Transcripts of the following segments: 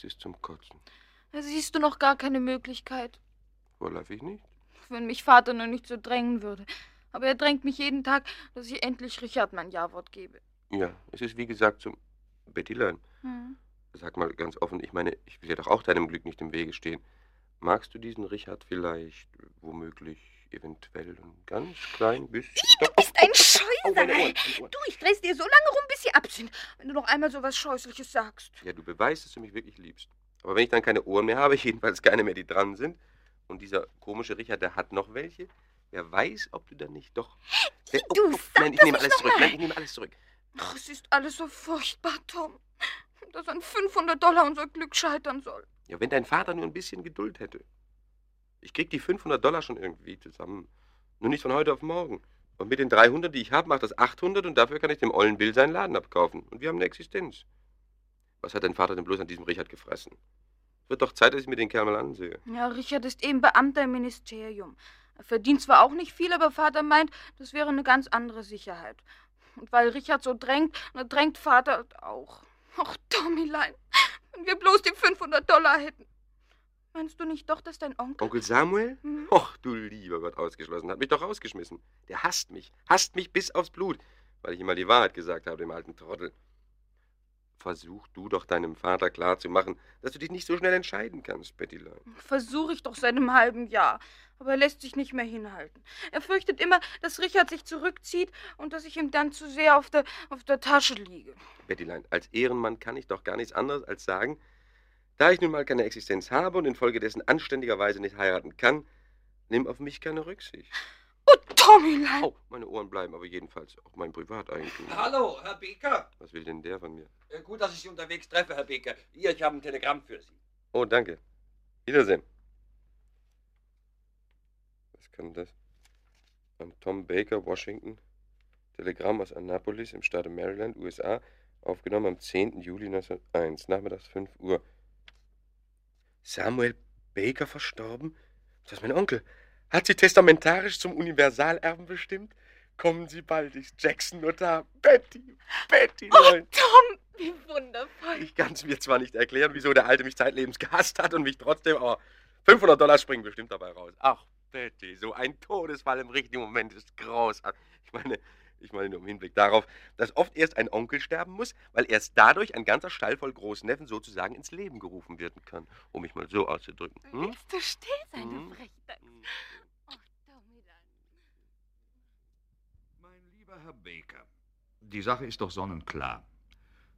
Es ist zum Kotzen. Da siehst du noch gar keine Möglichkeit. Vorläufig nicht. Wenn mich Vater nur nicht so drängen würde. Aber er drängt mich jeden Tag, dass ich endlich Richard mein Ja-Wort gebe. Ja, es ist wie gesagt zum Bettylein. Hm. Sag mal ganz offen, ich meine, ich will ja doch auch deinem Glück nicht im Wege stehen. Magst du diesen Richard vielleicht, womöglich, eventuell ein ganz klein bisschen? Du bist ein Oh, meine Ohren. Du, ich dreh's dir so lange rum, bis sie ab sind, wenn du noch einmal so was Scheußliches sagst. Ja, du beweist, dass du mich wirklich liebst. Aber wenn ich dann keine Ohren mehr habe, jedenfalls keine mehr, die dran sind, und dieser komische Richard, der hat noch welche, wer weiß, ob du dann nicht doch... Oh, Du, oh, sag nein, ich nehme alles zurück. Nein, ich nehme alles zurück. Ach, es ist alles so furchtbar, Tom. Dass an 500 Dollar unser Glück scheitern soll. Ja, wenn dein Vater nur ein bisschen Geduld hätte. Ich krieg die 500 Dollar schon irgendwie zusammen. Nur nicht von heute auf morgen. Und mit den 300, die ich habe, macht das 800 und dafür kann ich dem ollen Bill seinen Laden abkaufen. Und wir haben eine Existenz. Was hat dein Vater denn bloß an diesem Richard gefressen? Wird doch Zeit, dass ich mir den Kerl mal ansehe. Ja, Richard ist eben Beamter im Ministerium. Er verdient zwar auch nicht viel, aber Vater meint, das wäre eine ganz andere Sicherheit. Und weil Richard so drängt, drängt Vater auch. Ach, Tommylein, wenn wir bloß die 500 Dollar hätten. Meinst du nicht doch, dass dein Onkel... Onkel Samuel? Hm? Och, du lieber Gott, ausgeschlossen. Hat mich doch rausgeschmissen. Der hasst mich. Hasst mich bis aufs Blut. Weil ich ihm mal die Wahrheit gesagt habe, dem alten Trottel. Versuch du doch deinem Vater klarzumachen, dass du dich nicht so schnell entscheiden kannst, Bettylein. Versuche ich doch seit einem halben Jahr. Aber er lässt sich nicht mehr hinhalten. Er fürchtet immer, dass Richard sich zurückzieht und dass ich ihm dann zu sehr auf der, auf der Tasche liege. Bettylein, als Ehrenmann kann ich doch gar nichts anderes als sagen, da ich nun mal keine Existenz habe und infolgedessen anständigerweise nicht heiraten kann, nimm auf mich keine Rücksicht. Oh, Tommylein! Au, meine Ohren bleiben aber jedenfalls auch mein Privateigentum. Hallo, Herr Beker. Was will denn der von mir? Gut, dass ich Sie unterwegs treffe, Herr Beker. Hier, ich habe ein Telegramm für Sie. Oh, danke. Wiedersehen. Was kann das? An Tom Baker, Washington. Telegramm aus Annapolis im Staate Maryland, USA. Aufgenommen am 10. Juli 1901, nachmittags 5 Uhr. Samuel Baker verstorben? Das ist mein Onkel. Hat sie testamentarisch zum Universalerben bestimmt? Kommen Sie bald, ist Jackson da. Betty, Betty, Oh, Leute. Tom, wie wundervoll. Ich kann es mir zwar nicht erklären, wieso der Alte mich zeitlebens gehasst hat und mich trotzdem, aber 500 Dollar springen bestimmt dabei raus. Ach, Betty, so ein Todesfall im richtigen Moment ist großartig. Ich meine, ich meine nur im Hinblick darauf, dass oft erst ein Onkel sterben muss, weil erst dadurch ein ganzer Stall voll Großneffen sozusagen ins Leben gerufen werden kann, um mich mal so auszudrücken. Hm? Willst du still sein, Hm? du Frechdachs? Ach, Tommylein. Mein lieber Herr Baker, die Sache ist doch sonnenklar.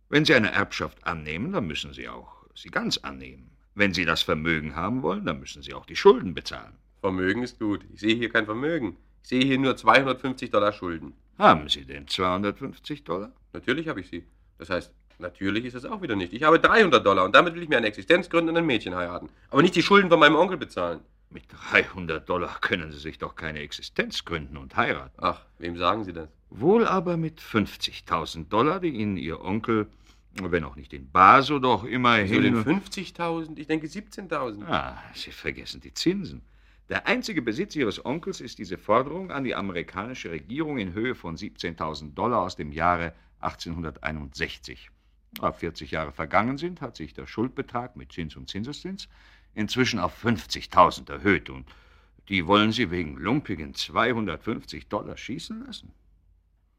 Wenn Sie eine Erbschaft annehmen, dann müssen Sie auch sie ganz annehmen. Wenn Sie das Vermögen haben wollen, dann müssen Sie auch die Schulden bezahlen. Vermögen ist gut. Ich sehe hier kein Vermögen. Ich sehe hier nur 250 Dollar Schulden. Haben Sie denn 250 Dollar? Natürlich habe ich sie. Das heißt, natürlich ist es auch wieder nicht. Ich habe 300 Dollar und damit will ich mir eine Existenz gründen und ein Mädchen heiraten. Aber nicht die Schulden von meinem Onkel bezahlen. Mit 300 Dollar können Sie sich doch keine Existenz gründen und heiraten. Ach, wem sagen Sie das? Wohl aber mit 50.000 Dollar, die Ihnen Ihr Onkel, wenn auch nicht in Bar, so doch So immerhin... den 50.000? Ich denke 17.000. Ah, Sie vergessen die Zinsen. Der einzige Besitz Ihres Onkels ist diese Forderung an die amerikanische Regierung in Höhe von 17.000 Dollar aus dem Jahre 1861. Da 40 Jahre vergangen sind, hat sich der Schuldbetrag mit Zins und Zinseszins inzwischen auf 50.000 erhöht und die wollen Sie wegen lumpigen 250 Dollar schießen lassen?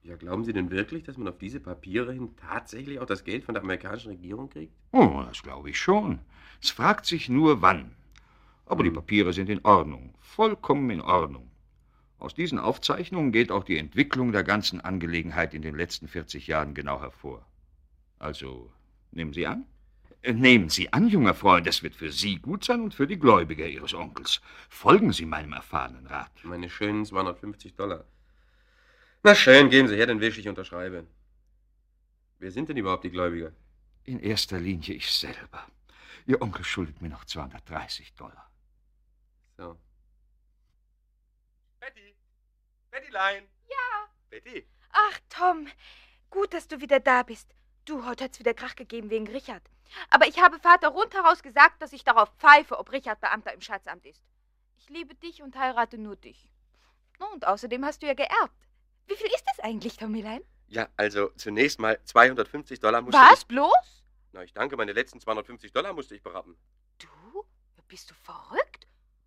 Ja, glauben Sie denn wirklich, dass man auf diese Papiere hin tatsächlich auch das Geld von der amerikanischen Regierung kriegt? Oh, das glaube ich schon. Es fragt sich nur, wann. Aber die Papiere sind in Ordnung, vollkommen in Ordnung. Aus diesen Aufzeichnungen geht auch die Entwicklung der ganzen Angelegenheit in den letzten 40 Jahren genau hervor. Also, nehmen Sie an? Äh, Nehmen Sie an, junger Freund, es wird für Sie gut sein und für die Gläubiger Ihres Onkels. Folgen Sie meinem erfahrenen Rat. Meine schönen 250 Dollar. Na schön, geben Sie her, dann will ich unterschreibe. Wer sind denn überhaupt die Gläubiger? In erster Linie ich selber. Ihr Onkel schuldet mir noch 230 Dollar. So. Betty! Bettylein! Ja. Betty! Ach, Tom, gut, dass du wieder da bist. Du, heute hat's wieder Krach gegeben wegen Richard. Aber ich habe Vater rundheraus gesagt, dass ich darauf pfeife, ob Richard Beamter im Schatzamt ist. Ich liebe dich und heirate nur dich. Und außerdem hast du ja geerbt. Wie viel ist das eigentlich, Tommylein? Ja, also zunächst mal 250 Dollar musste Was? ich... Bloß? Na, ich danke, meine letzten 250 Dollar musste ich berappen. Du? Bist du verrückt?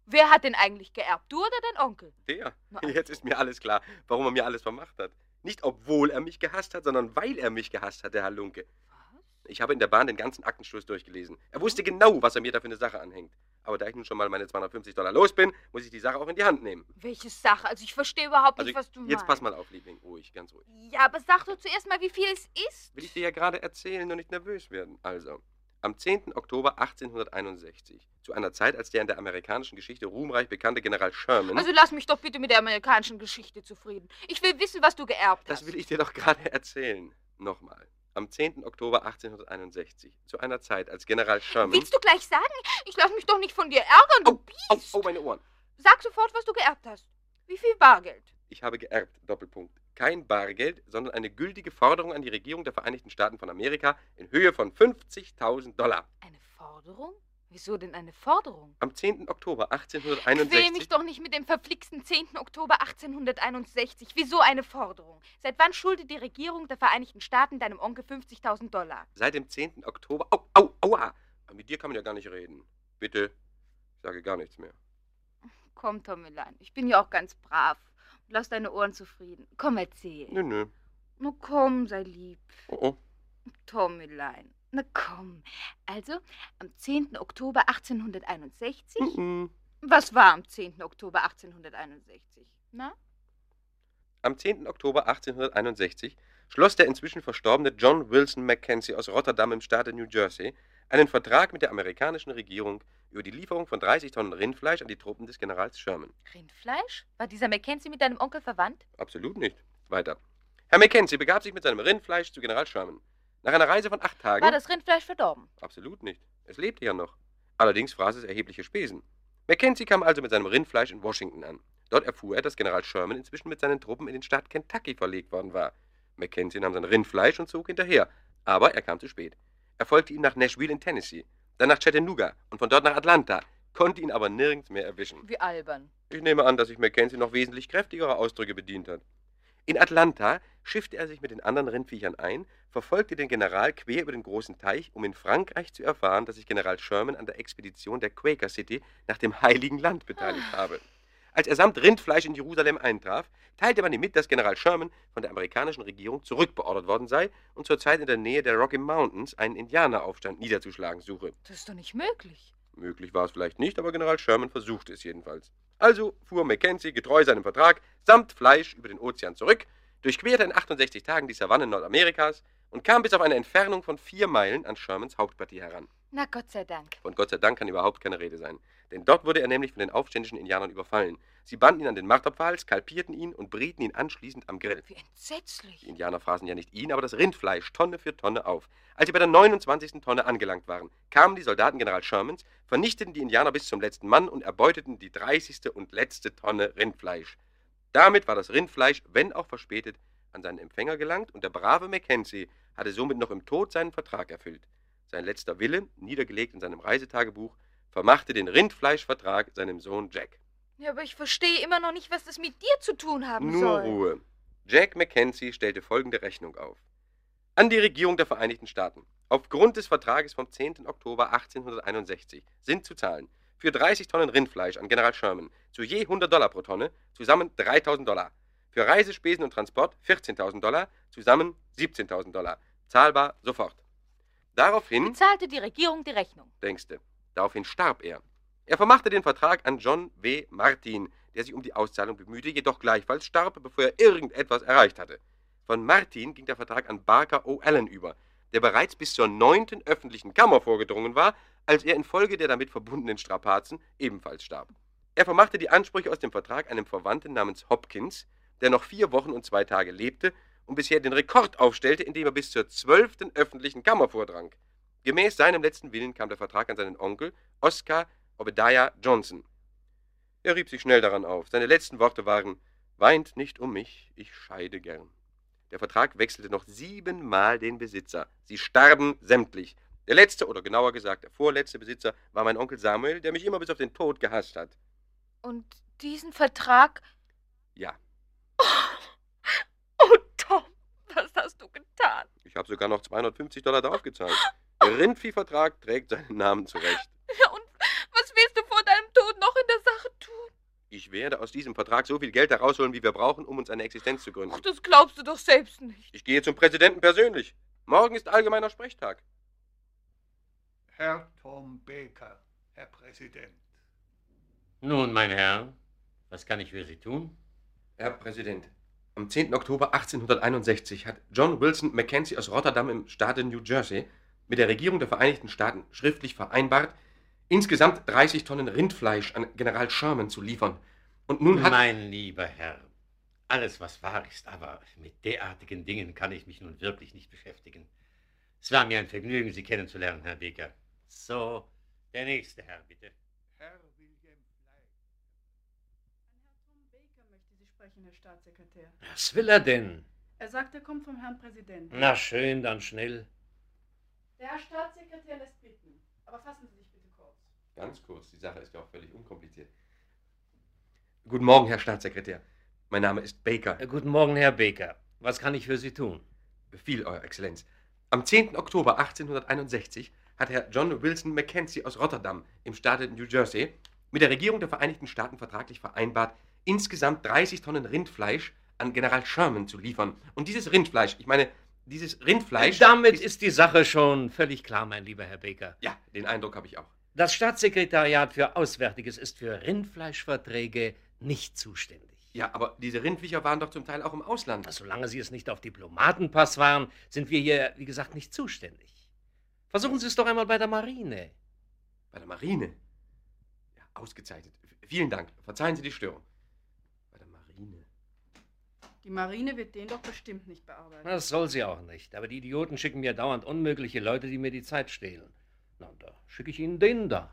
Wer hat denn eigentlich geerbt? Du oder dein Onkel? Der. Na, Jetzt ist mir alles klar, warum er mir alles vermacht hat. Nicht obwohl er mich gehasst hat, sondern weil er mich gehasst hat, der Herr Lunke. Was? Ich habe in der Bahn den ganzen Aktenschluss durchgelesen. Er wusste genau, was er mir da für eine Sache anhängt. Aber da ich nun schon mal meine 250 Dollar los bin, muss ich die Sache auch in die Hand nehmen. Welche Sache? Also ich verstehe überhaupt Also nicht, was du meinst. jetzt pass mal auf, Liebling. Ruhig, ganz ruhig. Ja, aber sag doch zuerst mal, wie viel es ist. Will ich dir ja gerade erzählen und nicht nervös werden. Also, am 10. Oktober 1861, zu einer Zeit, als der in der amerikanischen Geschichte ruhmreich bekannte General Sherman... Also lass mich doch bitte mit der amerikanischen Geschichte zufrieden. Ich will wissen, was du geerbt hast. Das will ich dir doch gerade erzählen. Nochmal. Am 10. Oktober 1861, zu einer Zeit, als General Sherman... Willst du gleich sagen? Ich lass mich doch nicht von dir ärgern, du au, Biest. oh, meine Ohren. Sag sofort, was du geerbt hast. Wie viel Bargeld? Ich habe geerbt, Doppelpunkt. Kein Bargeld, sondern eine gültige Forderung an die Regierung der Vereinigten Staaten von Amerika in Höhe von 50.000 Dollar. Eine Forderung? Wieso denn eine Forderung? Am 10. Oktober Quäl mich 1861... doch nicht mit dem verflixten 10. Oktober 1861. Wieso eine Forderung? Seit wann schuldet die Regierung der Vereinigten Staaten deinem Onkel 50.000 Dollar? Seit dem 10. Oktober... Au, au, aua! Mit dir kann man ja gar nicht reden. Bitte, ich sage gar nichts mehr. Komm, Tommelein, ich bin ja auch ganz brav. Lass deine Ohren zufrieden. Komm, erzähl. Nö, nö. Na komm, sei lieb. Oh, oh. Tommelein. Na komm. Also, am 10. Oktober 1861. Mhm. Was war am 10. Oktober 1861? Na? Am 10. Oktober 1861 schloss der inzwischen verstorbene John Wilson Mackenzie aus Rotterdam im Staate New Jersey einen Vertrag mit der amerikanischen Regierung über die Lieferung von 30 Tonnen Rindfleisch an die Truppen des Generals Sherman. Rindfleisch? War dieser Mackenzie mit deinem Onkel verwandt? Absolut nicht. Weiter. Herr Mackenzie begab sich mit seinem Rindfleisch zu General Sherman. Nach einer Reise von acht Tagen. War das Rindfleisch verdorben? Absolut nicht. Es lebte ja noch. Allerdings fraß es erhebliche Spesen. Mackenzie kam also mit seinem Rindfleisch in Washington an. Dort erfuhr er, dass General Sherman inzwischen mit seinen Truppen in den Staat Kentucky verlegt worden war. Mackenzie nahm sein Rindfleisch und zog hinterher. Aber er kam zu spät. Er folgte ihm nach Nashville in Tennessee, dann nach Chattanooga und von dort nach Atlanta, konnte ihn aber nirgends mehr erwischen. Wie albern. Ich nehme an, dass sich Mackenzie noch wesentlich kräftigere Ausdrücke bedient hat. In Atlanta schiffte er sich mit den anderen Rindviechern ein, verfolgte den General quer über den großen Teich, um in Frankreich zu erfahren, dass sich General Sherman an der Expedition der Quaker City nach dem Heiligen Land beteiligt habe. Als er samt Rindfleisch in Jerusalem eintraf, teilte man ihm mit, dass General Sherman von der amerikanischen Regierung zurückbeordert worden sei und zurzeit in der Nähe der Rocky Mountains einen Indianeraufstand niederzuschlagen suche. Das ist doch nicht möglich. Möglich war es vielleicht nicht, aber General Sherman versuchte es jedenfalls. Also fuhr Mackenzie getreu seinem Vertrag samt Fleisch über den Ozean zurück, durchquerte in 68 Tagen die Savannen Nordamerikas und kam bis auf eine Entfernung von vier Meilen an Shermans Hauptquartier heran. Na Gott sei Dank. Von Gott sei Dank kann überhaupt keine Rede sein. Denn dort wurde er nämlich von den aufständischen Indianern überfallen. Sie banden ihn an den Marterpfahl, skalpierten ihn und brieten ihn anschließend am Grill. Wie entsetzlich. Die Indianer fraßen ja nicht ihn, aber das Rindfleisch Tonne für Tonne auf. Als sie bei der 29. Tonne angelangt waren, kamen die Soldaten General Shermans, vernichteten die Indianer bis zum letzten Mann und erbeuteten die 30. und letzte Tonne Rindfleisch. Damit war das Rindfleisch, wenn auch verspätet, an seinen Empfänger gelangt und der brave Mackenzie hatte somit noch im Tod seinen Vertrag erfüllt. Sein letzter Wille, niedergelegt in seinem Reisetagebuch, vermachte den Rindfleischvertrag seinem Sohn Jack. Ja, aber ich verstehe immer noch nicht, was das mit dir zu tun haben Nur soll. Ruhe. Jack Mackenzie stellte folgende Rechnung auf. An die Regierung der Vereinigten Staaten. Aufgrund des Vertrages vom 10. Oktober 1861 sind zu zahlen für 30 Tonnen Rindfleisch an General Sherman zu je 100 Dollar pro Tonne, zusammen 3000 Dollar. Für Reisespesen und Transport 14.000 Dollar, zusammen 17.000 Dollar. Zahlbar sofort. Daraufhin, Bezahlte die Regierung die Rechnung. denkste, daraufhin starb er. Er vermachte den Vertrag an John W. Martin, der sich um die Auszahlung bemühte, jedoch gleichfalls starb, bevor er irgendetwas erreicht hatte. Von Martin ging der Vertrag an Barker O. Allen über, der bereits bis zur neunten öffentlichen Kammer vorgedrungen war, als er infolge der damit verbundenen Strapazen ebenfalls starb. Er vermachte die Ansprüche aus dem Vertrag einem Verwandten namens Hopkins, der noch vier Wochen und zwei Tage lebte und bisher den Rekord aufstellte, indem er bis zur zwölften öffentlichen Kammer vordrang. Gemäß seinem letzten Willen kam der Vertrag an seinen Onkel, Oscar Obadiah Johnson. Er rieb sich schnell daran auf. Seine letzten Worte waren: Weint nicht um mich, ich scheide gern. Der Vertrag wechselte noch siebenmal den Besitzer. Sie starben sämtlich. Der letzte, oder genauer gesagt, der vorletzte Besitzer war mein Onkel Samuel, der mich immer bis auf den Tod gehasst hat. Und diesen Vertrag. Ja, Oh, Tom, was hast habe sogar noch 250 Dollar draufgezahlt. Der Rindviehvertrag trägt seinen Namen zurecht. Ja, und was willst du vor deinem Tod noch in der Sache tun? Ich werde aus diesem Vertrag so viel Geld herausholen, wie wir brauchen, um uns eine Existenz zu gründen. Ach, das glaubst du doch selbst nicht. Ich gehe zum Präsidenten persönlich. Morgen ist allgemeiner Sprechtag. Herr Tom Baker, Herr Präsident. Nun, mein Herr, was kann ich für Sie tun? Herr Präsident, am 10. Oktober 1861 hat John Wilson Mackenzie aus Rotterdam im Staate New Jersey mit der Regierung der Vereinigten Staaten schriftlich vereinbart, insgesamt 30 Tonnen Rindfleisch an General Sherman zu liefern. Und nun hat... Mein lieber Herr, alles was wahr ist, aber mit derartigen Dingen kann ich mich nun wirklich nicht beschäftigen. Es war mir ein Vergnügen, Sie kennenzulernen, Herr Becker. So, der nächste Herr, bitte. Herr William Fleig. Herr Tom Baker möchte Sie sprechen, Herr Staatssekretär. Was will er denn? Er sagt, er kommt vom Herrn Präsidenten. Na schön, dann schnell. Der Herr Staatssekretär lässt bitten. Aber fassen Sie sich bitte kurz. Ganz kurz, die Sache ist ja auch völlig unkompliziert. Guten Morgen, Herr Staatssekretär. Mein Name ist Baker. Äh, Guten Morgen, Herr Baker. Was kann ich für Sie tun? Befehl, Euer Exzellenz. Am 10. Oktober 1861 hat Herr John Wilson Mackenzie aus Rotterdam im Staate New Jersey mit der Regierung der Vereinigten Staaten vertraglich vereinbart, insgesamt 30 Tonnen Rindfleisch an General Sherman zu liefern. Und dieses Rindfleisch, ich meine, dieses Rindfleisch. Damit ist die Sache schon völlig klar, mein lieber Herr Baker. Ja, den Eindruck habe ich auch. Das Staatssekretariat für Auswärtiges ist für Rindfleischverträge nicht zuständig. Ja, aber diese Rindviecher waren doch zum Teil auch im Ausland. Solange Sie es nicht auf Diplomatenpass waren, sind wir hier, wie gesagt, nicht zuständig. Versuchen Sie es doch einmal bei der Marine. Bei der Marine? Ja, ausgezeichnet. Vielen Dank. Verzeihen Sie die Störung. Die Marine wird den doch bestimmt nicht bearbeiten. Das soll sie auch nicht. Aber die Idioten schicken mir dauernd unmögliche Leute, die mir die Zeit stehlen. Na, und da schicke ich Ihnen den da.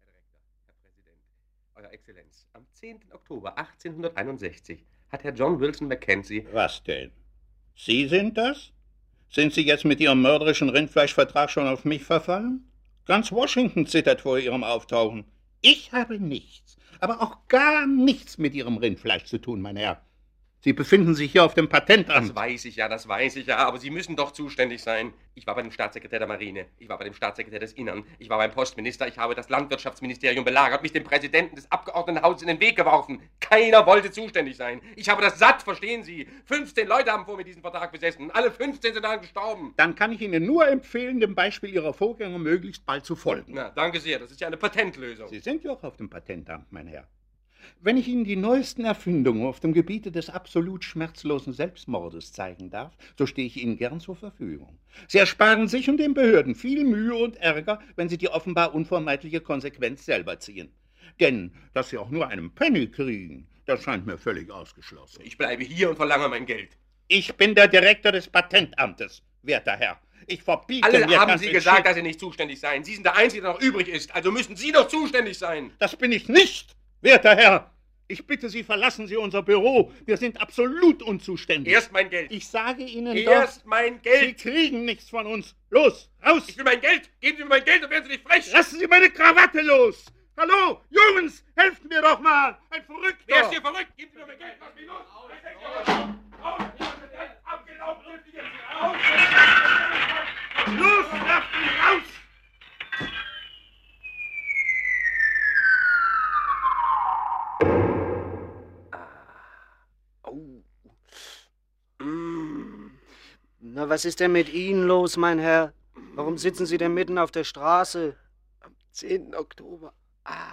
Herr Direktor, Herr Präsident, Euer Exzellenz, am 10. Oktober 1861 hat Herr John Wilson Mackenzie Was denn? Sie sind das? Sind Sie jetzt mit Ihrem mörderischen Rindfleischvertrag schon auf mich verfallen? Ganz Washington zittert vor Ihrem Auftauchen. Ich habe nichts, aber auch gar nichts mit Ihrem Rindfleisch zu tun, mein Herr. Sie befinden sich hier auf dem Das Patentamt. weiß ich ja, das weiß ich ja, aber Sie müssen doch zuständig sein. Ich war bei dem Staatssekretär der Marine, ich war bei dem Staatssekretär des Innern, ich war beim Postminister, ich habe das Landwirtschaftsministerium belagert, mich dem Präsidenten des Abgeordnetenhauses in den Weg geworfen. Keiner wollte zuständig sein. Ich habe das satt, verstehen Sie? 15 Leute haben vor mir diesen Vertrag besessen. Alle 15 sind daran gestorben. Dann kann ich Ihnen nur empfehlen, dem Beispiel Ihrer Vorgänger möglichst bald zu folgen. Na, danke sehr, das ist ja eine Patentlösung. Sie sind ja auch auf dem Patentamt, mein Herr. Wenn ich Ihnen die neuesten Erfindungen auf dem Gebiete des absolut schmerzlosen Selbstmordes zeigen darf, so stehe ich Ihnen gern zur Verfügung. Sie ersparen sich und den Behörden viel Mühe und Ärger, wenn Sie die offenbar unvermeidliche Konsequenz selber ziehen. Denn, dass Sie auch nur einen Penny kriegen, das scheint mir völlig ausgeschlossen. Ich bleibe hier und verlange mein Geld. Ich bin der Direktor des Patentamtes, werter Herr. Ich verbiete Alle mir haben Sie gesagt, dass Sie nicht zuständig seien. Sie sind der Einzige, der noch übrig ist. Also müssen Sie doch zuständig sein. Das bin ich nicht, werter Herr. Ich bitte Sie, verlassen Sie unser Büro. Wir sind absolut unzuständig. Erst mein Geld. ich sage Ihnen Erst mein doch, Sie Geld. kriegen nichts von uns. Los, raus! Ich will mein Geld. Geben Sie mir mein Geld, dann werden Sie nicht frech. Lassen Sie meine Krawatte los! Hallo, Jungs, helft mir doch mal! Ein Verrückter! Wer ist hier verrückt? Geben Sie mir mein Geld. Lass mich los. Raus. Abgelaufen. Raus. Los, lasst ihn raus! Was ist denn mit Ihnen los, mein Herr? Warum sitzen Sie denn mitten auf der Straße? Am 10. Oktober ah,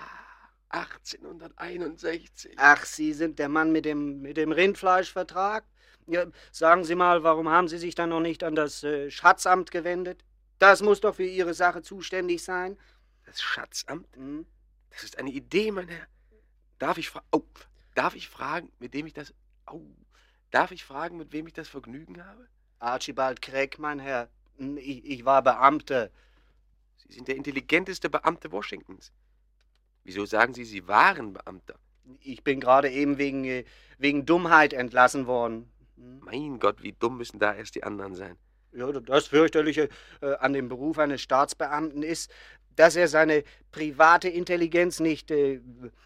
1861. Ach, Sie sind der Mann mit dem, mit dem Rindfleischvertrag? Ja, sagen Sie mal, warum haben Sie sich dann noch nicht an das äh, Schatzamt gewendet? Das muss doch für Ihre Sache zuständig sein. Das Schatzamt? Hm? Das ist eine Idee, mein Herr. Darf ich fragen. Oh, darf ich fragen, mit dem ich das. Oh, darf ich fragen, mit wem ich das Vergnügen habe? Archibald Craig, mein Herr. Hm, Ich, ich war Beamter. Sie sind der intelligenteste Beamte Washingtons. Wieso sagen Sie, Sie waren Beamter? Ich bin gerade eben wegen, äh, wegen Dummheit entlassen worden. Hm? Mein Gott, wie dumm müssen da erst die anderen sein. Ja, das fürchterliche äh, an dem Beruf eines Staatsbeamten ist, dass er seine private Intelligenz nicht, äh,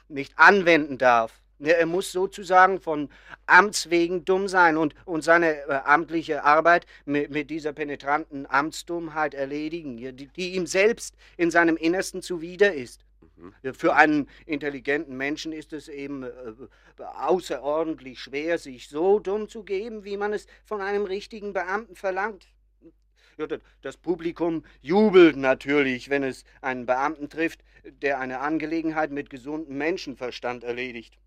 nicht anwenden darf. Er muss sozusagen von Amts wegen dumm sein und, und seine äh, amtliche Arbeit mit, mit dieser penetranten Amtsdummheit erledigen, die, die ihm selbst in seinem Innersten zuwider ist. Ja, Für einen intelligenten Menschen ist es eben äh, außerordentlich schwer, sich so dumm zu geben, wie man es von einem richtigen Beamten verlangt. Ja, das Publikum jubelt natürlich, wenn es einen Beamten trifft, der eine Angelegenheit mit gesundem Menschenverstand erledigt.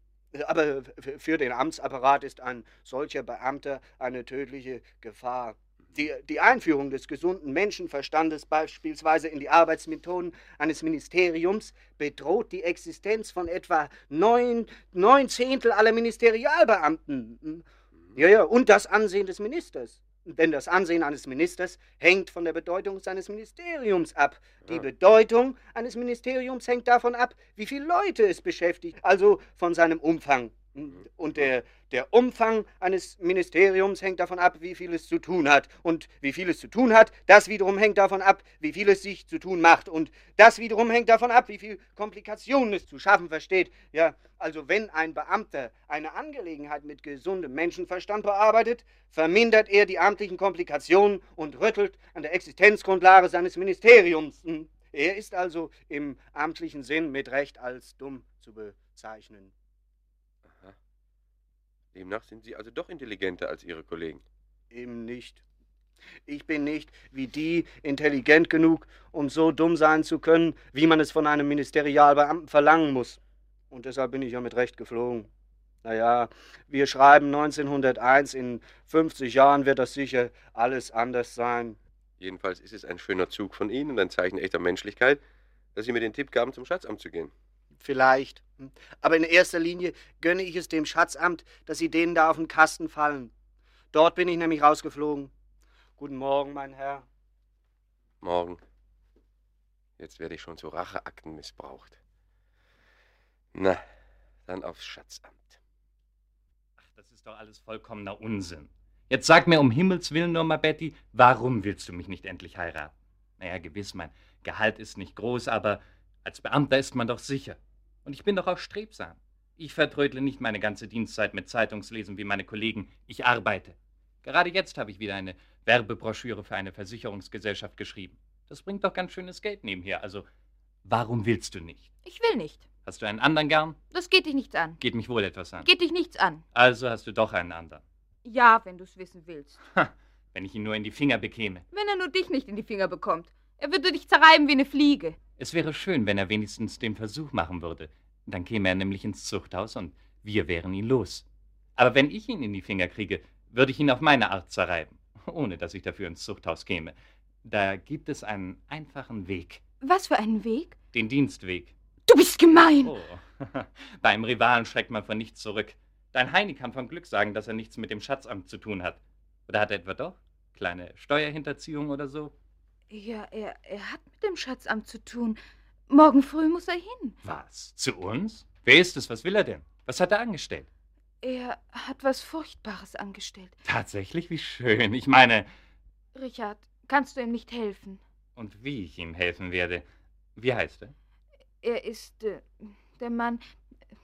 Aber für den Amtsapparat ist ein solcher Beamter eine tödliche Gefahr. Die, die Einführung des gesunden Menschenverstandes beispielsweise in die Arbeitsmethoden eines Ministeriums bedroht die Existenz von etwa neun, neun Zehntel aller Ministerialbeamten. Ja, ja, und das Ansehen des Ministers. Denn das Ansehen eines Ministers hängt von der Bedeutung seines Ministeriums ab. Die Ja. Bedeutung eines Ministeriums hängt davon ab, wie viele Leute es beschäftigt, also von seinem Umfang. Und der, der Umfang eines Ministeriums hängt davon ab, wie viel es zu tun hat. Und wie viel es zu tun hat, das wiederum hängt davon ab, wie viel es sich zu tun macht. Und das wiederum hängt davon ab, wie viel Komplikationen es zu schaffen versteht. Ja, also wenn ein Beamter eine Angelegenheit mit gesundem Menschenverstand bearbeitet, vermindert er die amtlichen Komplikationen und rüttelt an der Existenzgrundlage seines Ministeriums. Hm. Er ist also im amtlichen Sinn mit Recht als dumm zu bezeichnen. Demnach sind Sie also doch intelligenter als Ihre Kollegen. Eben nicht. Ich bin nicht wie die intelligent genug, um so dumm sein zu können, wie man es von einem Ministerialbeamten verlangen muss. Und deshalb bin ich ja mit Recht geflogen. Naja, wir schreiben 1901, in 50 Jahren wird das sicher alles anders sein. Jedenfalls ist es ein schöner Zug von Ihnen und ein Zeichen echter Menschlichkeit, dass Sie mir den Tipp gaben, zum Schatzamt zu gehen. Vielleicht. Aber in erster Linie gönne ich es dem Schatzamt, dass sie denen da auf den Kasten fallen. Dort bin ich nämlich rausgeflogen. Guten Morgen, mein Herr. Morgen. Jetzt werde ich schon zu Racheakten missbraucht. Na, dann aufs Schatzamt. Ach, das ist doch alles vollkommener Unsinn. Jetzt sag mir um Himmels Willen nur mal, Betty, warum willst du mich nicht endlich heiraten? Naja, gewiss, mein Gehalt ist nicht groß, aber als Beamter ist man doch sicher. Und ich bin doch auch strebsam. Ich vertrödle nicht meine ganze Dienstzeit mit Zeitungslesen wie meine Kollegen. Ich arbeite. Gerade jetzt habe ich wieder eine Werbebroschüre für eine Versicherungsgesellschaft geschrieben. Das bringt doch ganz schönes Geld nebenher. Also, warum willst du nicht? Ich will nicht. Hast du einen anderen gern? Das geht dich nichts an. Geht mich wohl etwas an. Geht dich nichts an. Also hast du doch einen anderen. Ja, wenn du's wissen willst. Ha, wenn ich ihn nur in die Finger bekäme. Wenn er nur dich nicht in die Finger bekommt. Er würde dich zerreiben wie eine Fliege. Es wäre schön, wenn er wenigstens den Versuch machen würde. Dann käme er nämlich ins Zuchthaus und wir wären ihn los. Aber wenn ich ihn in die Finger kriege, würde ich ihn auf meine Art zerreiben, ohne dass ich dafür ins Zuchthaus käme. Da gibt es einen einfachen Weg, Was für einen Weg? den Dienstweg. Du bist gemein. Oh, beim Rivalen schreckt man von nichts zurück. Dein Heini kann von Glück sagen, dass er nichts mit dem Schatzamt zu tun hat. Oder hat er etwa doch? Kleine Steuerhinterziehung oder so? Ja, er, er hat mit dem Schatzamt zu tun. Morgen früh muss er hin. Was? Zu uns? Wer ist es? Was will er denn? Was hat er angestellt? Er hat was Furchtbares angestellt. Tatsächlich? Wie schön. Ich meine, Richard, kannst du ihm nicht helfen? und wie ich ihm helfen werde. Wie heißt er? Er ist äh, der Mann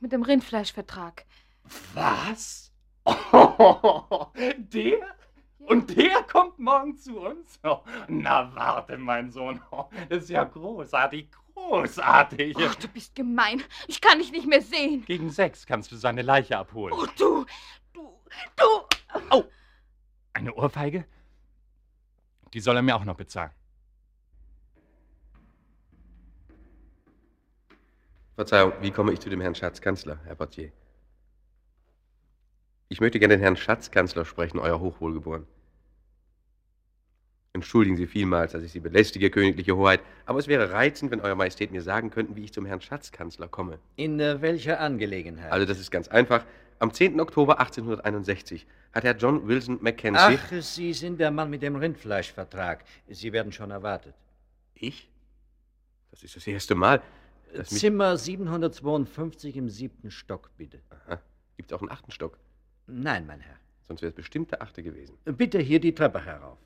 mit dem Rindfleischvertrag. Was? der? Und der kommt morgen zu uns? Oh, na, warte, mein Sohn. Oh, das ist ja großartig, großartig. Ach, du bist gemein. Ich kann dich nicht mehr sehen. Gegen sechs kannst du seine Leiche abholen. Oh, du, du, du. Oh, eine Ohrfeige? Die soll er mir auch noch bezahlen. Verzeihung, wie komme ich zu dem Herrn Schatzkanzler, Herr Portier? Ich möchte gerne den Herrn Schatzkanzler sprechen, Euer Hochwohlgeboren. Entschuldigen Sie vielmals, dass ich Sie belästige, königliche Hoheit, aber es wäre reizend, wenn Euer Majestät mir sagen könnten, wie ich zum Herrn Schatzkanzler komme. In äh, welcher Angelegenheit? Also, das ist ganz einfach. Am 10. Oktober 1861 hat Herr John Wilson Mackenzie. Ach, Sie sind der Mann mit dem Rindfleischvertrag. Sie werden schon erwartet. Ich? Das ist das erste Mal. Zimmer 752 im siebten Stock, bitte. Aha. Gibt es auch einen achten Stock? Nein, mein Herr. Sonst wäre es bestimmt der achte gewesen. Bitte hier die Treppe herauf.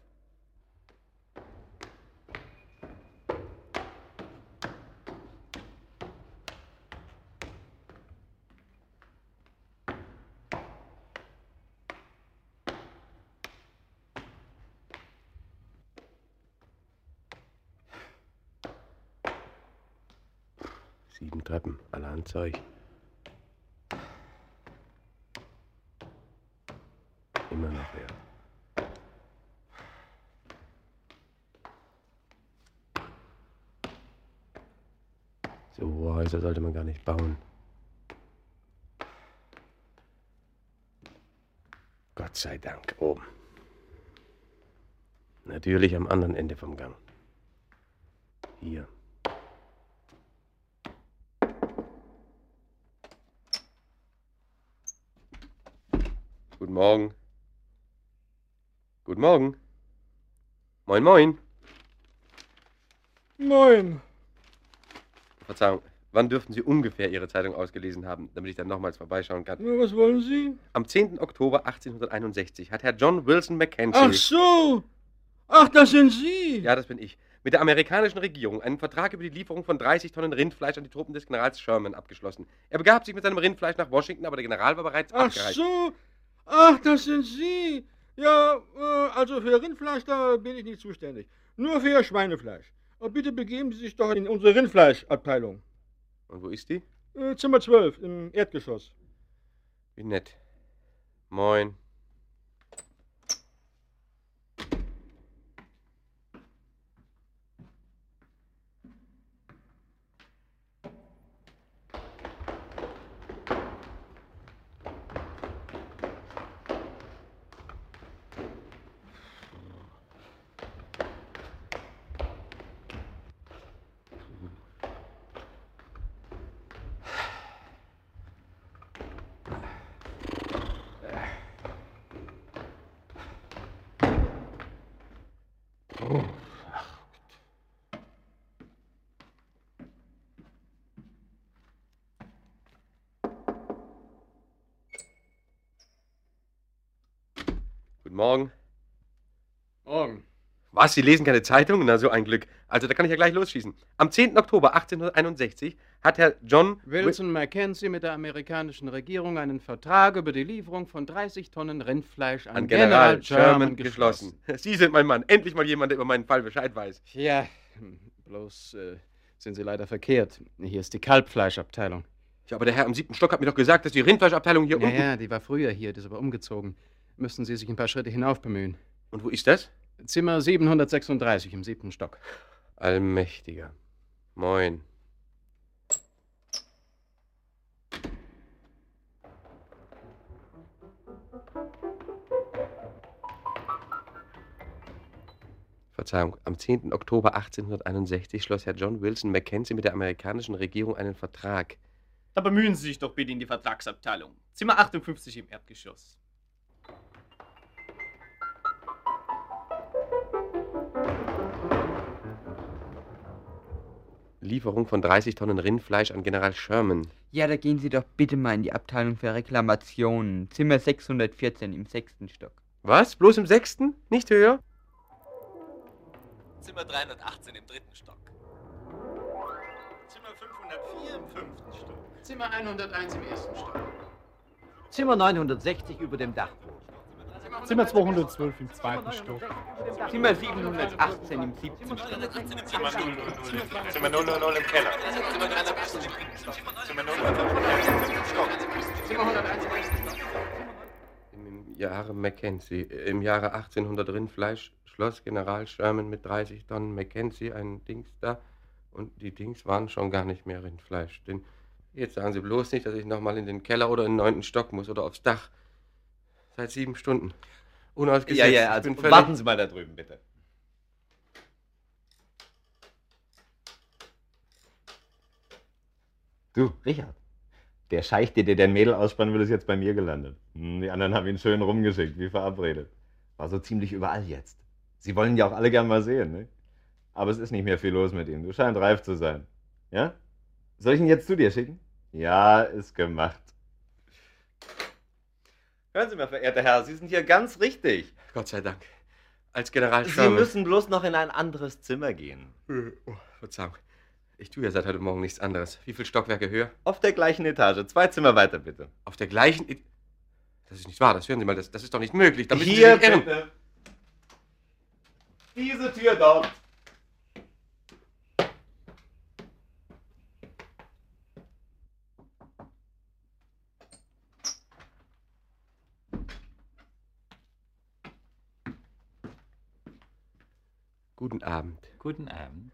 Zeug. Immer noch wer. So Häuser sollte man gar nicht bauen. Gott sei Dank oben. Natürlich am anderen Ende vom Gang. Hier. Guten Morgen. Guten Morgen. Moin, moin. Moin. Verzeihung, wann dürften Sie ungefähr Ihre Zeitung ausgelesen haben, damit ich dann nochmals vorbeischauen kann? Na, was wollen Sie? Am 10. Oktober 1861 hat Herr John Wilson Mackenzie. Ach so. Ach, das sind Sie. Ja, das bin ich. Mit der amerikanischen Regierung einen Vertrag über die Lieferung von 30 Tonnen Rindfleisch an die Truppen des Generals Sherman abgeschlossen. Er begab sich mit seinem Rindfleisch nach Washington, aber der General war bereits Ach abgereist. so. Ach, das sind Sie. Ja, äh, also für Rindfleisch, da bin ich nicht zuständig. Nur für Schweinefleisch. Aber bitte begeben Sie sich doch in unsere Rindfleischabteilung. Und wo ist die? Äh, Zimmer 12 im Erdgeschoss. Wie nett. Moin. Morgen. Morgen. Was? Sie lesen keine Zeitung? Na, so ein Glück. Also, da kann ich ja gleich losschießen. Am 10. Oktober 1861 hat Herr John Wilson Mackenzie mit der amerikanischen Regierung einen Vertrag über die Lieferung von 30 Tonnen Rindfleisch an, an General Sherman geschlossen. Sie sind mein Mann. Endlich mal jemand, der über meinen Fall Bescheid weiß. Ja, bloß äh, sind Sie leider verkehrt. Hier ist die Kalbfleischabteilung. Ja, aber der Herr im siebten Stock hat mir doch gesagt, dass die Rindfleischabteilung hier Ja, unten... ja, die war früher hier, die ist aber umgezogen. Müssten Sie sich ein paar Schritte hinauf bemühen. Und wo ist das? Zimmer 736 im siebten Stock. Allmächtiger. Moin. Verzeihung, am 10. Oktober 1861 schloss Herr John Wilson Mackenzie mit der amerikanischen Regierung einen Vertrag. Da bemühen Sie sich doch bitte in die Vertragsabteilung. Zimmer 58 im Erdgeschoss. Lieferung von 30 Tonnen Rindfleisch an General Sherman. Ja, da gehen Sie doch bitte mal in die Abteilung für Reklamationen. Zimmer 614 im sechsten Stock. Was? Bloß im sechsten? Nicht höher? Zimmer 318 im dritten Stock. Zimmer 504 im fünften Stock. Zimmer 101 im ersten Stock. Zimmer 960 über dem Dachboden. Zimmer 212 im zweiten Stock. Zimmer 718 im siebten Stock. Zimmer 000. Zimmer 000 im Keller. Zimmer 318 im Stock. Zimmer 005 im fünften Stock. Zimmer 101 im ersten Stock. Im Jahre Mackenzie, äh, im Jahre 1800 Rindfleisch schloss General Sherman mit 30 Tonnen Mackenzie einen Dings da und die Dings waren schon gar nicht mehr Rindfleisch. Denn jetzt sagen Sie bloß nicht, dass ich nochmal in den Keller oder in den neunten Stock muss oder aufs Dach. Seit sieben Stunden. Unausgesetzt. Ja, ja, also warten Sie mal da drüben, bitte. Du, Richard. Der Scheich, der dir dein Mädel ausspannen will, ist jetzt bei mir gelandet. Hm, Die anderen haben ihn schön rumgeschickt, wie verabredet. War so ziemlich überall jetzt. Sie wollen ja auch alle gern mal sehen, ne? Aber es ist nicht mehr viel los mit ihm. Du scheinst reif zu sein. Ja? Soll ich ihn jetzt zu dir schicken? Ja, ist gemacht. Hören Sie mal, verehrter Herr, Sie sind hier ganz richtig. Gott sei Dank. Als General Sie müssen bloß noch in ein anderes Zimmer gehen. Oh, Verzeihung. Ich tue ja seit heute Morgen nichts anderes. Wie viele Stockwerke höher? Auf der gleichen Etage. Zwei Zimmer weiter, bitte. Auf der gleichen. E das ist nicht wahr, das hören Sie mal, das, das ist doch nicht möglich. Da müssen Hier, Sie sich irren. bitte. Diese Tür dort. Guten Abend. Guten Abend.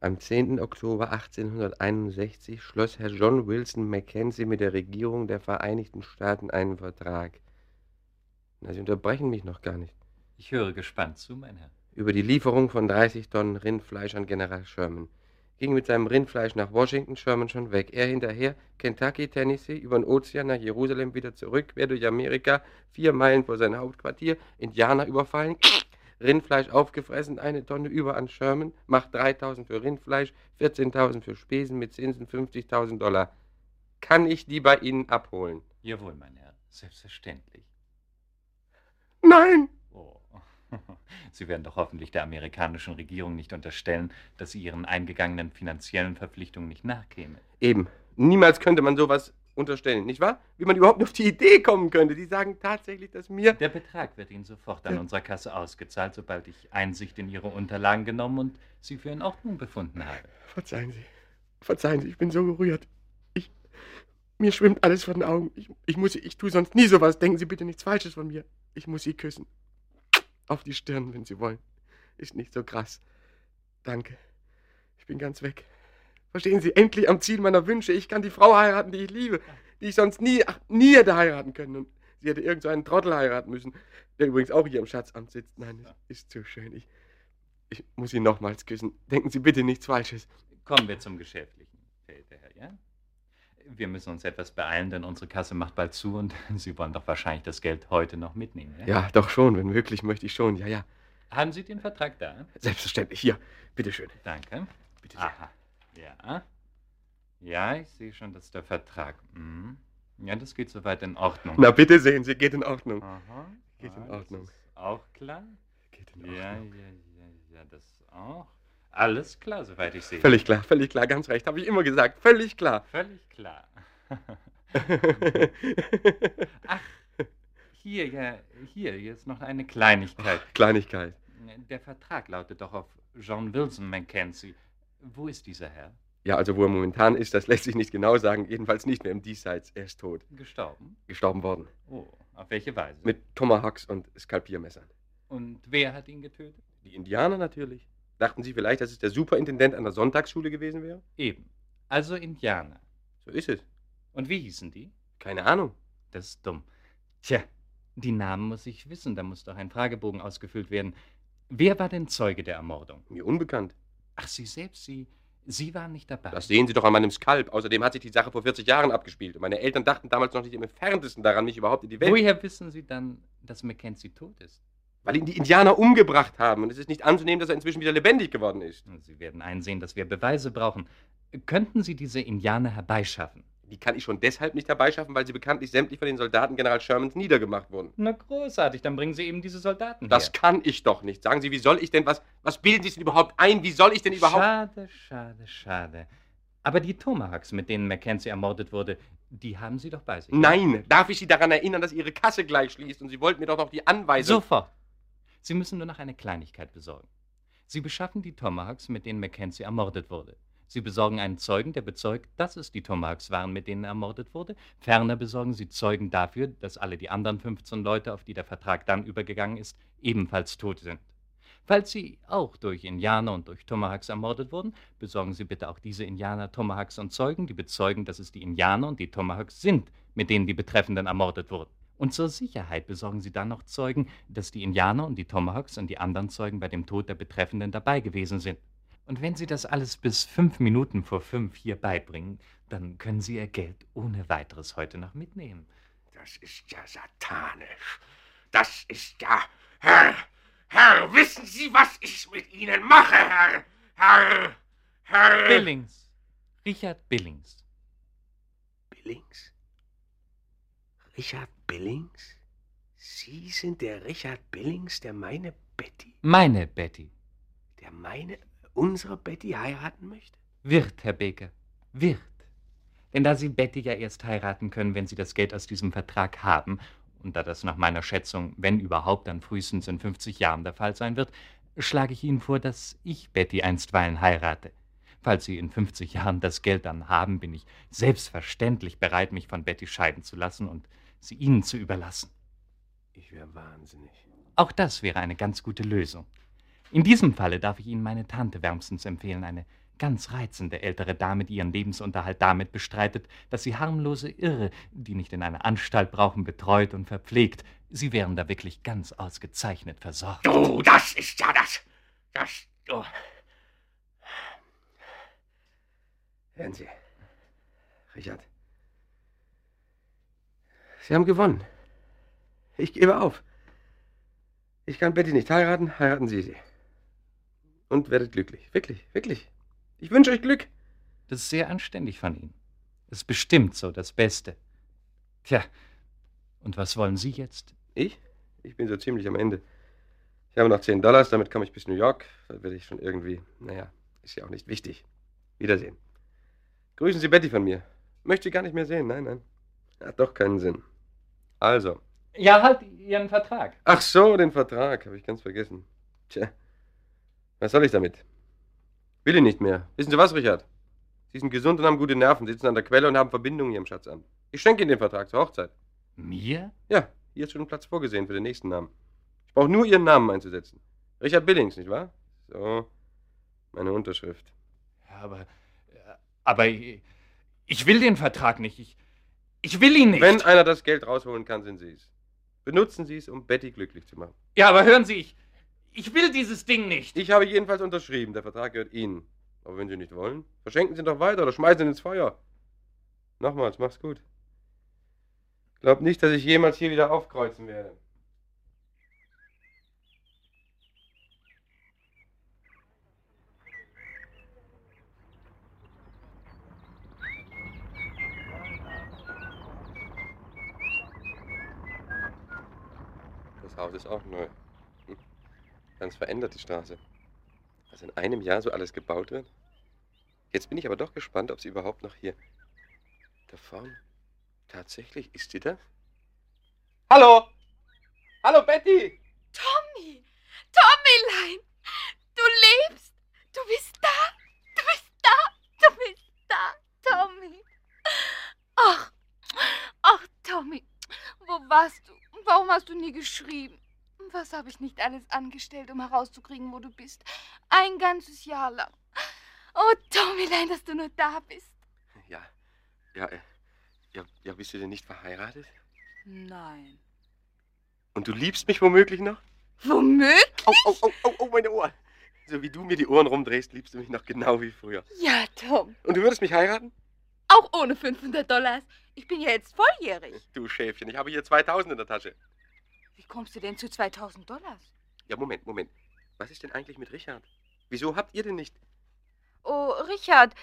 Am 10. Oktober 1861 schloss Herr John Wilson Mackenzie mit der Regierung der Vereinigten Staaten einen Vertrag. Na, Sie unterbrechen mich noch gar nicht. Ich höre gespannt zu, mein Herr. Über die Lieferung von 30 Tonnen Rindfleisch an General Sherman. Ging mit seinem Rindfleisch nach Washington, Sherman schon weg. Er hinterher, Kentucky, Tennessee, über den Ozean nach Jerusalem wieder zurück, quer durch Amerika, vier Meilen vor sein Hauptquartier, Indianer überfallen, Rindfleisch aufgefressen, eine Tonne über an Sherman, macht 3000 für Rindfleisch, 14.000 für Spesen mit Zinsen 50.000 Dollar. Kann ich die bei Ihnen abholen? Jawohl, mein Herr. Selbstverständlich. Nein! Oh. Sie werden doch hoffentlich der amerikanischen Regierung nicht unterstellen, dass sie ihren eingegangenen finanziellen Verpflichtungen nicht nachkäme. Eben. Niemals könnte man sowas unterstellen, nicht wahr? Wie man überhaupt auf die Idee kommen könnte. Die sagen tatsächlich, dass mir. Der Betrag wird Ihnen sofort an unserer Kasse ausgezahlt, sobald ich Einsicht in Ihre Unterlagen genommen und sie für in Ordnung befunden habe. Verzeihen Sie. Verzeihen Sie, ich bin so gerührt. Ich. Mir schwimmt alles vor den Augen. Ich, ich muss. Ich tue sonst nie sowas. Denken Sie bitte nichts Falsches von mir. Ich muss Sie küssen. Auf die Stirn, wenn Sie wollen. Ist nicht so krass. Danke. Ich bin ganz weg. Verstehen Sie, endlich am Ziel meiner Wünsche. Ich kann die Frau heiraten, die ich liebe, die ich sonst nie, ach, nie hätte heiraten können. Und sie hätte irgend so einen Trottel heiraten müssen, der übrigens auch hier im Schatzamt sitzt. Nein, es ist zu schön. Ich, ich muss ihn nochmals küssen. Denken Sie bitte nichts Falsches. Kommen wir zum Geschäftlichen, verehrter Herr, ja? Wir müssen uns etwas beeilen, denn unsere Kasse macht bald zu und Sie wollen doch wahrscheinlich das Geld heute noch mitnehmen, ja? Ja, doch schon, wenn möglich möchte ich schon. Ja, ja. Haben Sie den Vertrag da? Selbstverständlich. Hier, bitteschön. Danke. Bitte Aha. Ja. Ja, ich sehe schon, dass der Vertrag. Mhm. Ja, das geht soweit in Ordnung. Na, bitte sehen Sie, geht in Ordnung. Aha. Geht in Ja, Ordnung. Das ist auch klar? Geht in Ja, ja, Ordnung. ja, ja, das auch. Alles klar, soweit ich sehe. Völlig klar, völlig klar, ganz recht. Habe ich immer gesagt. Völlig klar. Völlig klar. Ach, hier, ja, hier, hier ist noch eine Kleinigkeit. Kleinigkeit. Der Vertrag lautet doch auf John Wilson Mackenzie. Wo ist dieser Herr? Ja, also wo er momentan ist, das lässt sich nicht genau sagen. Jedenfalls nicht mehr im Diesseits. Er ist tot. Gestorben? Gestorben worden. Oh, auf welche Weise? Mit Tomahawks und Skalpiermessern. Und wer hat ihn getötet? Die Indianer natürlich. Dachten Sie vielleicht, dass es der Superintendent an der Sonntagsschule gewesen wäre? Eben. Also Indianer. So ist es. Und wie hießen die? Keine Ahnung. Das ist dumm. Tja, die Namen muss ich wissen, da muss doch ein Fragebogen ausgefüllt werden. Wer war denn Zeuge der Ermordung? Mir unbekannt. Ach, Sie selbst, Sie, Sie waren nicht dabei. Das sehen Sie doch an meinem Skalp. Außerdem hat sich die Sache vor 40 Jahren abgespielt. Und meine Eltern dachten damals noch nicht im entferntesten daran, mich überhaupt in die Welt... Woher wissen Sie dann, dass Mackenzie tot ist? Weil ihn die Indianer umgebracht haben. Und es ist nicht anzunehmen, dass er inzwischen wieder lebendig geworden ist. Sie werden einsehen, dass wir Beweise brauchen. Könnten Sie diese Indianer herbeischaffen? Die kann ich schon deshalb nicht herbeischaffen, weil sie bekanntlich sämtlich von den Soldaten General Shermans niedergemacht wurden. Na großartig, dann bringen Sie eben diese Soldaten Das her. kann ich doch nicht. Sagen Sie, wie soll ich denn was... Was bilden Sie sich denn überhaupt ein? Wie soll ich denn überhaupt... Schade, schade, schade. Aber die Tomahawks, mit denen Mackenzie ermordet wurde, die haben Sie doch bei sich. Nein, darf ich Sie daran erinnern, dass Ihre Kasse gleich schließt und Sie wollten mir doch noch die Anweisung... Sofort. Sie müssen nur noch eine Kleinigkeit besorgen. Sie beschaffen die Tomahawks, mit denen Mackenzie ermordet wurde. Sie besorgen einen Zeugen, der bezeugt, dass es die Tomahawks waren, mit denen er ermordet wurde. Ferner besorgen Sie Zeugen dafür, dass alle die anderen 15 Leute, auf die der Vertrag dann übergegangen ist, ebenfalls tot sind. Falls sie auch durch Indianer und durch Tomahawks ermordet wurden, besorgen Sie bitte auch diese Indianer, Tomahawks und Zeugen, die bezeugen, dass es die Indianer und die Tomahawks sind, mit denen die Betreffenden ermordet wurden. Und zur Sicherheit besorgen Sie dann noch Zeugen, dass die Indianer und die Tomahawks und die anderen Zeugen bei dem Tod der Betreffenden dabei gewesen sind. Und wenn Sie das alles bis fünf Minuten vor fünf hier beibringen, dann können Sie Ihr Geld ohne weiteres heute noch mitnehmen. Das ist ja satanisch. Das ist ja... Herr, Herr, wissen Sie, was ich mit Ihnen mache, Herr? Herr, Herr... Billings. Richard Billings. Billings? Richard Billings? Sie sind der Richard Billings, der meine Betty, Meine Betty. der meine, unsere Betty heiraten möchte? Wird, Herr Baker. Wird. Denn da Sie Betty ja erst heiraten können, wenn Sie das Geld aus diesem Vertrag haben, und da das nach meiner Schätzung, wenn überhaupt, dann frühestens in 50 Jahren der Fall sein wird, schlage ich Ihnen vor, dass ich Betty einstweilen heirate. Falls Sie in 50 Jahren das Geld dann haben, bin ich selbstverständlich bereit, mich von Betty scheiden zu lassen und sie Ihnen zu überlassen. Ich wäre wahnsinnig. Auch das wäre eine ganz gute Lösung. In diesem Falle darf ich Ihnen meine Tante wärmstens empfehlen, eine ganz reizende ältere Dame, die ihren Lebensunterhalt damit bestreitet, dass sie harmlose Irre, die nicht in eine Anstalt brauchen, betreut und verpflegt. Sie wären da wirklich ganz ausgezeichnet versorgt. Oh, das ist ja das. Das. Oh. Hören Sie, Richard. Sie haben gewonnen. Ich gebe auf. Ich kann Betty nicht heiraten, heiraten Sie sie. Und werdet glücklich. Wirklich, wirklich. Ich wünsche euch Glück. Das ist sehr anständig von Ihnen. Es ist bestimmt so das Beste. Tja, und was wollen Sie jetzt? Ich? Ich bin so ziemlich am Ende. Ich habe noch 10 Dollars, damit komme ich bis New York. Da werde ich schon irgendwie. Naja, ist ja auch nicht wichtig. Wiedersehen. Grüßen Sie Betty von mir. Möchte sie gar nicht mehr sehen. Nein, nein. Hat doch keinen Sinn. Also. Ja, halt Ihren Vertrag. Ach so, den Vertrag. Habe ich ganz vergessen. Tja. Was soll ich damit? Will ich nicht mehr. Wissen Sie was, Richard? Sie sind gesund und haben gute Nerven, sitzen an der Quelle und haben Verbindungen Ihrem Schatz an. Ich schenke Ihnen den Vertrag zur Hochzeit. Mir? Ja, hier ist schon ein Platz vorgesehen für den nächsten Namen. Ich brauche nur Ihren Namen einzusetzen. Richard Billings, nicht wahr? So, meine Unterschrift. Ja, aber. Aber ich, ich will den Vertrag nicht. Ich, ich will ihn nicht. Wenn einer das Geld rausholen kann, sind Sie es. Benutzen Sie es, um Betty glücklich zu machen. Ja, aber hören Sie, ich, ich will dieses Ding nicht. Ich habe jedenfalls unterschrieben. Der Vertrag gehört Ihnen. Aber wenn Sie nicht wollen, verschenken Sie ihn doch weiter oder schmeißen ihn ins Feuer. Nochmals, mach's gut. Glaub nicht, dass ich jemals hier wieder aufkreuzen werde. Das Haus ist auch neu. Ganz verändert die Straße. Was in einem Jahr so alles gebaut wird. Jetzt bin ich aber doch gespannt, ob sie überhaupt noch hier. Da vorne. Tatsächlich, ist sie das? Hallo! Hallo, Betty! Tommy! Tommylein! Du lebst! Du bist da! Du bist da! Du bist da, Tommy! Ach, ach, Tommy, wo warst du? Warum hast du nie geschrieben? Was habe ich nicht alles angestellt, um herauszukriegen, wo du bist? Ein ganzes Jahr lang. Oh, Tommylein, dass du nur da bist. Ja, ja, äh, ja, ja, bist du denn nicht verheiratet? Nein. Und du liebst mich womöglich noch? Womöglich? Au, au, au, au, au, meine Ohren. So wie du mir die Ohren rumdrehst, liebst du mich noch genau wie früher. Ja, Tom. Und du würdest mich heiraten? Auch ohne 500 Dollars. Ich bin ja jetzt volljährig. Du Schäfchen, ich habe hier 2000 in der Tasche. Wie kommst du denn zu 2000 Dollars? Ja, Moment, Moment. Was ist denn eigentlich mit Richard? Wieso habt ihr denn nicht? Oh, Richard.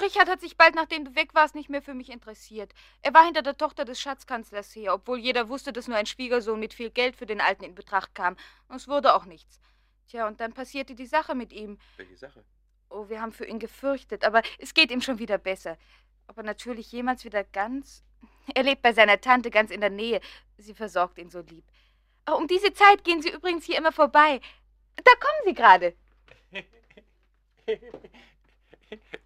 Richard hat sich bald nachdem du weg warst nicht mehr für mich interessiert. Er war hinter der Tochter des Schatzkanzlers her, obwohl jeder wusste, dass nur ein Schwiegersohn mit viel Geld für den Alten in Betracht kam. Und es wurde auch nichts. Tja, und dann passierte die Sache mit ihm. Welche Sache? Oh, wir haben für ihn gefürchtet, aber es geht ihm schon wieder besser. Ob er natürlich jemals wieder ganz. Er lebt bei seiner Tante ganz in der Nähe. Sie versorgt ihn so lieb. Oh, um diese Zeit gehen Sie übrigens hier immer vorbei. Da kommen Sie gerade.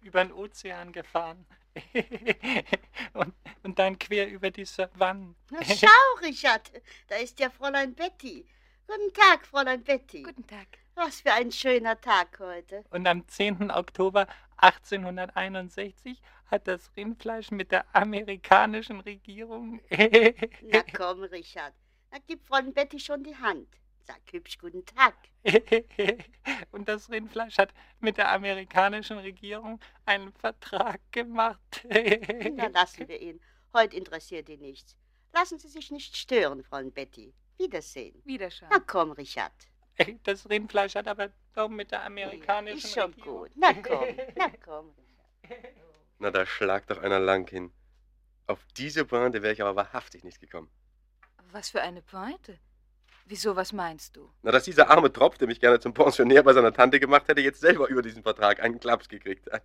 über den Ozean gefahren. und, und dann quer über die Savannen. Na, schau, Richard, da ist ja Fräulein Betty. Guten Tag, Fräulein Betty. Guten Tag. Was für ein schöner Tag heute. Und am 10. Oktober 1861 hat das Rindfleisch mit der amerikanischen Regierung. Na komm, Richard, da gibt Fräulein Betty schon die Hand. Sag hübsch guten Tag. Und das Rindfleisch hat mit der amerikanischen Regierung einen Vertrag gemacht. Na, lassen wir ihn. Heute interessiert ihn nichts. Lassen Sie sich nicht stören, Fräulein Betty. Wiedersehen. Wiederschauen. Na komm, Richard. Das Rindfleisch hat aber doch mit der amerikanischen Ist schon Regierung. gut. Na komm, na komm. Na, da schlag doch einer lang hin. Auf diese Pointe wäre ich aber wahrhaftig nicht gekommen. Was für eine Pointe. Wieso, was meinst du? Na, dass dieser arme Tropf, der mich gerne zum Pensionär bei seiner Tante gemacht hätte, jetzt selber über diesen Vertrag einen Klaps gekriegt hat.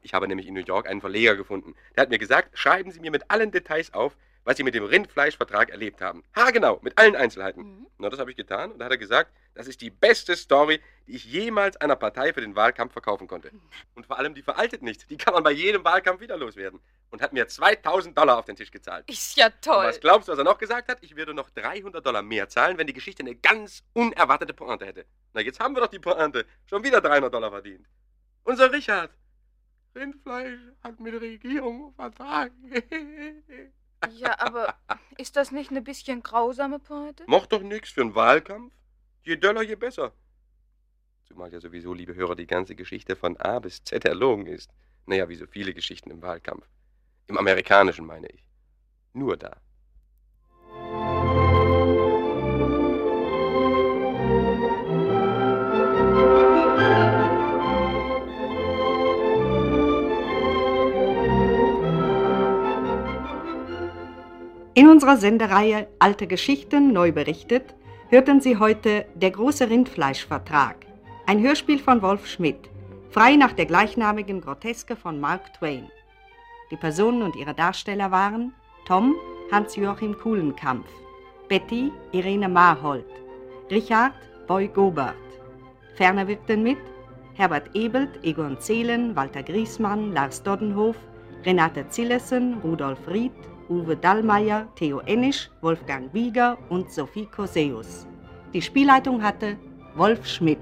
Ich habe nämlich in New York einen Verleger gefunden. Der hat mir gesagt, schreiben Sie mir mit allen Details auf, was Sie mit dem Rindfleischvertrag erlebt haben. Ha, genau, mit allen Einzelheiten. Na, das habe ich getan und da hat er gesagt, das ist die beste Story, die ich jemals einer Partei für den Wahlkampf verkaufen konnte. Und vor allem, die veraltet nicht. Die kann man bei jedem Wahlkampf wieder loswerden. Und hat mir 2000 Dollar auf den Tisch gezahlt. Ist ja Und toll. was glaubst du, was er noch gesagt hat? Ich würde noch 300 Dollar mehr zahlen, wenn die Geschichte eine ganz unerwartete Pointe hätte. Na, jetzt haben wir doch die Pointe. Schon wieder 300 Dollar verdient. Unser Richard. Rindfleisch hat mit der Regierung Vertrag. Ja, aber ist das nicht eine bisschen grausame Pointe? Macht doch nix für einen Wahlkampf. Je döller, je besser. Zumal ja sowieso, liebe Hörer, die ganze Geschichte von A bis Z erlogen ist. Naja, wie so viele Geschichten im Wahlkampf. Im amerikanischen meine ich. Nur da. In unserer Sendereihe Alte Geschichten neu berichtet hörten Sie heute Der große Rindfleischvertrag, ein Hörspiel von Wolf Schmidt, frei nach der gleichnamigen Groteske von Mark Twain. Die Personen und ihre Darsteller waren Tom Hans-Joachim Kuhlenkampf, Betty Irene Marhold, Richard Boy Gobert. Ferner wirkten mit Herbert Ebelt, Egon Zehlen, Walter Griesmann, Lars Doddenhof, Renate Zillessen, Rudolf Ried, Uwe Dallmayr, Theo Ennisch, Wolfgang Wieger und Sophie Koseus. Die Spielleitung hatte Wolf Schmidt.